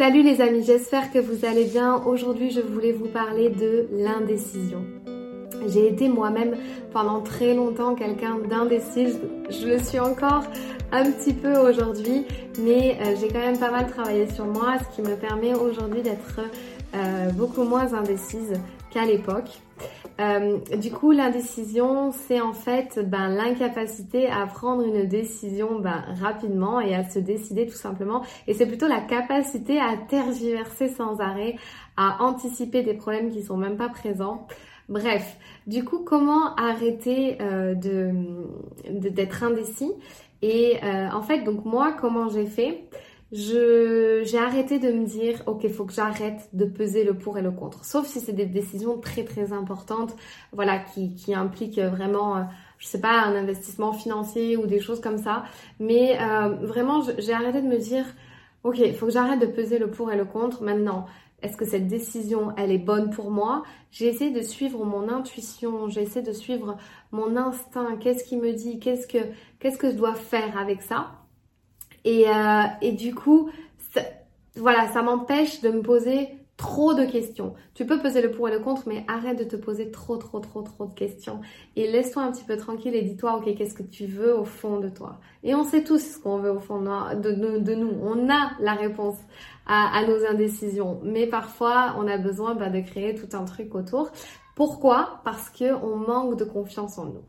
Salut les amis, j'espère que vous allez bien. Aujourd'hui, je voulais vous parler de l'indécision. J'ai été moi-même pendant très longtemps quelqu'un d'indécise. Je le suis encore un petit peu aujourd'hui, mais euh, j'ai quand même pas mal travaillé sur moi, ce qui me permet aujourd'hui d'être euh, beaucoup moins indécise qu'à l'époque. Euh, du coup, l'indécision, c'est en fait ben, l'incapacité à prendre une décision ben, rapidement et à se décider tout simplement. Et c'est plutôt la capacité à tergiverser sans arrêt, à anticiper des problèmes qui sont même pas présents. Bref, du coup, comment arrêter euh, d'être indécis? Et en fait, donc moi, comment j'ai fait? J'ai arrêté de me dire ok faut que j'arrête de peser le pour et le contre. Sauf si c'est des décisions très très importantes voilà qui qui impliquent vraiment euh, je sais pas un investissement financier ou des choses comme ça. Mais euh, vraiment j'ai arrêté de me dire ok faut que j'arrête de peser le pour et le contre. Maintenant est-ce que cette décision, elle est bonne pour moi? J'ai essayé de suivre mon intuition, j'ai essayé de suivre mon instinct, qu'est-ce qui me dit, qu'est-ce que, qu'est-ce que je dois faire avec ça? Et, euh, et du coup, ça, voilà, ça m'empêche de me poser trop de questions. Tu peux peser le pour et le contre, mais arrête de te poser trop, trop, trop, trop de questions. Et laisse-toi un petit peu tranquille et dis-toi, ok, qu'est-ce que tu veux au fond de toi? Et on sait tous ce qu'on veut au fond de, nous. On a la réponse à, à, nos indécisions. Mais parfois, on a besoin bah, de créer tout un truc autour. Pourquoi? Parce qu'on manque de confiance en nous.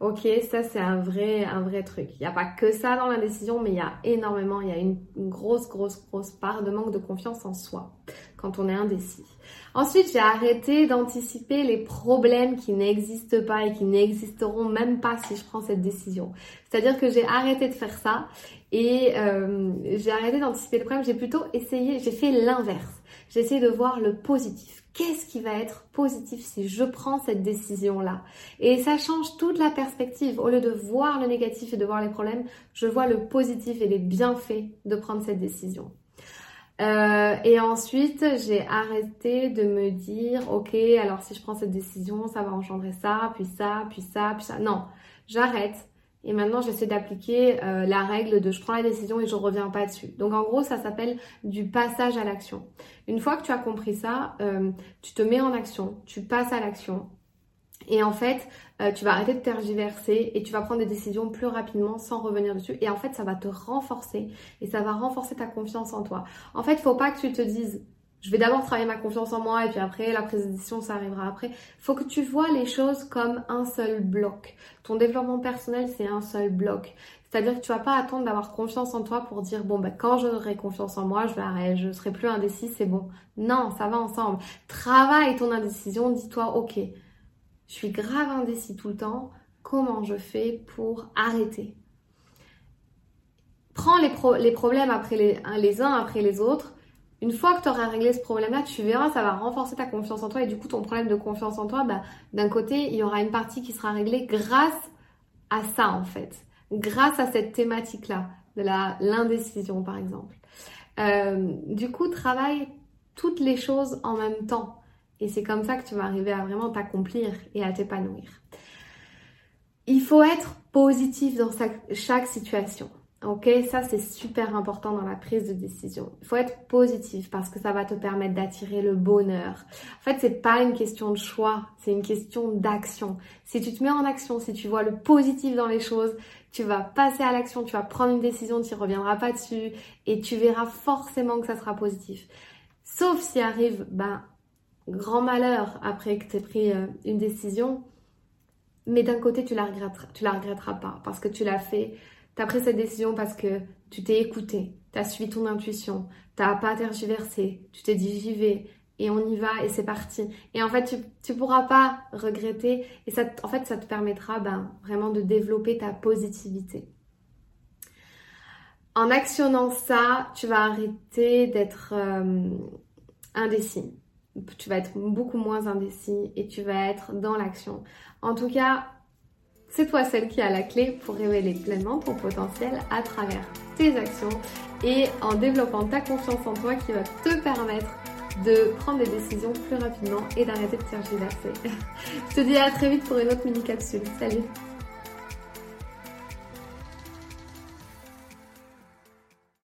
Ok, ça c'est un vrai, un vrai truc. Il n'y a pas que ça dans l'indécision, mais il y a énormément, il y a une, grosse, grosse, grosse part de manque de confiance en soi quand on est indécis. Ensuite, j'ai arrêté d'anticiper les problèmes qui n'existent pas et qui n'existeront même pas si je prends cette décision. C'est-à-dire que j'ai arrêté de faire ça et euh, j'ai arrêté d'anticiper le problème. J'ai plutôt essayé, j'ai fait l'inverse. J'ai essayé de voir le positif qu'est-ce qui va être positif si je prends cette décision-là? Et ça change toute la perspective. Au lieu de voir le négatif et de voir les problèmes, je vois le positif et les bienfaits de prendre cette décision. Euh, et ensuite, j'ai arrêté de me dire, ok, alors si je prends cette décision, ça va engendrer ça, puis ça, puis ça, puis ça. Non, j'arrête et maintenant, j'essaie d'appliquer euh, la règle de je prends la décision et je reviens pas dessus. Donc en gros, ça s'appelle du passage à l'action. Une fois que tu as compris ça, euh, tu te mets en action, tu passes à l'action. Et en fait, euh, tu vas arrêter de tergiverser et tu vas prendre des décisions plus rapidement sans revenir dessus. Et en fait, ça va te renforcer et ça va renforcer ta confiance en toi. En fait, faut pas que tu te dises je vais d'abord travailler ma confiance en moi et puis après la prise de ça arrivera après. Faut que tu vois les choses comme un seul bloc. Ton développement personnel c'est un seul bloc. C'est-à-dire que tu vas pas attendre d'avoir confiance en toi pour dire bon ben quand j'aurai confiance en moi je vais arrêter, je serai plus indécis c'est bon. Non ça va ensemble. Travaille ton indécision, dis-toi ok je suis grave indécis tout le temps. Comment je fais pour arrêter? Prends les, les problèmes après les, les uns après les autres une fois que tu auras réglé ce problème-là, tu verras, ça va renforcer ta confiance en toi et du coup ton problème de confiance en toi, bah, d'un côté, il y aura une partie qui sera réglée grâce à ça en fait, grâce à cette thématique-là, de la l'indécision par exemple. Euh, du coup, travaille toutes les choses en même temps et c'est comme ça que tu vas arriver à vraiment t'accomplir et à t'épanouir. Il faut être positif dans chaque situation. Ok, ça c'est super important dans la prise de décision. Il faut être positif parce que ça va te permettre d'attirer le bonheur. En fait, c'est pas une question de choix, c'est une question d'action. Si tu te mets en action, si tu vois le positif dans les choses, tu vas passer à l'action, tu vas prendre une décision, tu ne reviendras pas dessus et tu verras forcément que ça sera positif. Sauf s'il arrive, ben, grand malheur après que tu aies pris euh, une décision, mais d'un côté, tu la tu la regretteras pas parce que tu l'as fait tu as pris cette décision parce que tu t'es écouté, tu as suivi ton intuition, tu n'as pas tergiversé, tu t'es dit j'y vais et on y va et c'est parti. Et en fait, tu ne pourras pas regretter et ça, en fait, ça te permettra ben, vraiment de développer ta positivité. En actionnant ça, tu vas arrêter d'être euh, indécis. Tu vas être beaucoup moins indécis et tu vas être dans l'action. En tout cas, c'est toi celle qui a la clé pour révéler pleinement ton potentiel à travers tes actions et en développant ta confiance en toi qui va te permettre de prendre des décisions plus rapidement et d'arrêter de tergiverser. Je te dis à très vite pour une autre mini capsule. Salut